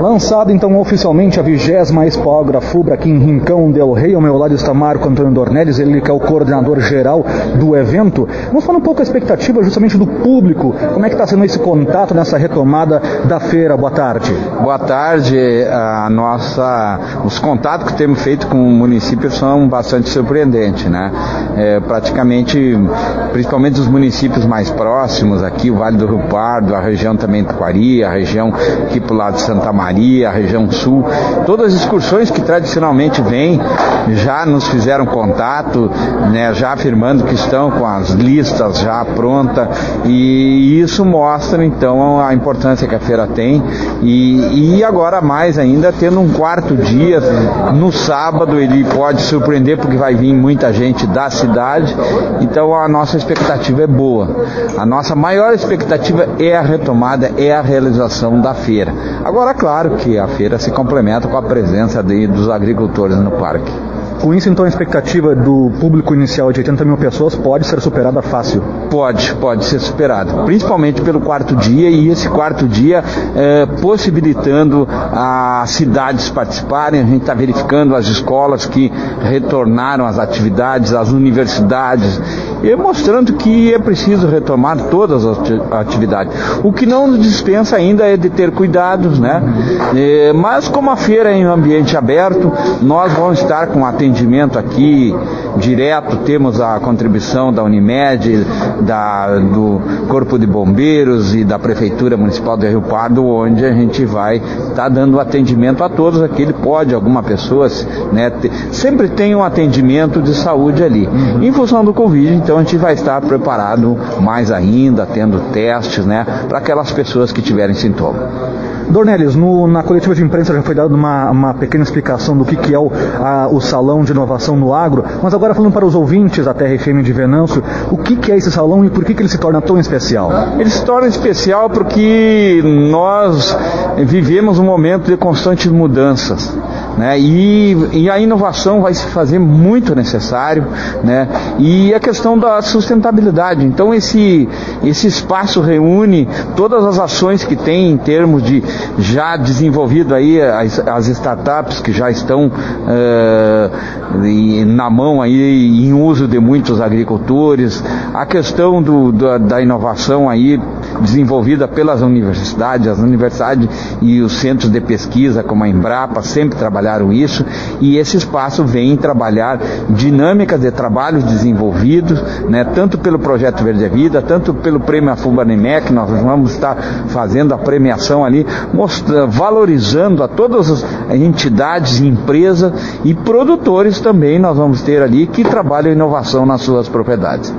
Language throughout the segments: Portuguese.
Lançada então oficialmente a vigésima Expo Agrafubra aqui em Rincão del Rei, ao meu lado está Marco Antônio Dornelles, ele que é o coordenador geral do evento. Vamos falar um pouco a expectativa justamente do público, como é que está sendo esse contato nessa retomada da feira? Boa tarde. Boa tarde, a nossa, os contatos que temos feito com o município são bastante surpreendentes, né? É, praticamente, principalmente os municípios mais próximos aqui, o Vale do Rio Pardo, a região também do Quari, a região aqui pro lado de Santa Maria, a região sul, todas as excursões que tradicionalmente vêm já nos fizeram contato, né, já afirmando que estão com as listas já prontas e isso mostra então a importância que a feira tem e, e agora mais ainda tendo um quarto dia no sábado ele pode surpreender porque vai vir muita gente da cidade, então a nossa expectativa é boa. A nossa maior expectativa é a retomada, é a realização da feira. Agora, claro que a feira se complementa com a presença de, dos agricultores no parque. Com isso, então, a expectativa do público inicial de 80 mil pessoas pode ser superada fácil? Pode, pode ser superada, principalmente pelo quarto dia e esse quarto dia é, possibilitando as cidades participarem. A gente está verificando as escolas que retornaram às atividades, as universidades, e mostrando que é preciso retomar todas as atividades. O que não nos dispensa ainda é de ter cuidados, né? É, mas como a feira é em um ambiente aberto, nós vamos estar com atendimento aqui direto, temos a contribuição da Unimed, da, do Corpo de Bombeiros e da Prefeitura Municipal de Rio Pardo, onde a gente vai estar tá dando atendimento a todos aquele pode, alguma pessoa, né, sempre tem um atendimento de saúde ali. Uhum. Em função do Covid, então a gente vai estar preparado mais ainda, tendo testes, né, para aquelas pessoas que tiverem sintoma. Dornelles, no, na coletiva de imprensa já foi dada uma, uma pequena explicação do que, que é o, a, o Salão de Inovação no Agro, mas agora falando para os ouvintes da TRFM de Venâncio, o que, que é esse salão e por que, que ele se torna tão especial? Ele se torna especial porque nós vivemos um momento de constantes mudanças. Né? E, e, a inovação vai se fazer muito necessário, né? E a questão da sustentabilidade. Então esse esse espaço reúne todas as ações que tem em termos de já desenvolvido aí as, as startups que já estão uh, na mão aí em uso de muitos agricultores, a questão do, da, da inovação aí desenvolvida pelas universidades, as universidades e os centros de pesquisa como a Embrapa sempre trabalharam isso e esse espaço vem trabalhar dinâmicas de trabalhos desenvolvidos, né, tanto pelo projeto Verde a Vida, tanto pelo prêmio Afumbanimec, nós vamos estar fazendo a premiação ali, mostrando, valorizando a todas as entidades, empresas e produtores também nós vamos ter ali que trabalham inovação nas suas propriedades.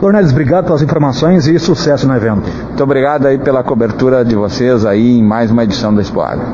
Dornelles, obrigado pelas informações e sucesso no evento. Muito obrigado aí pela cobertura de vocês aí em mais uma edição da Expo Agro.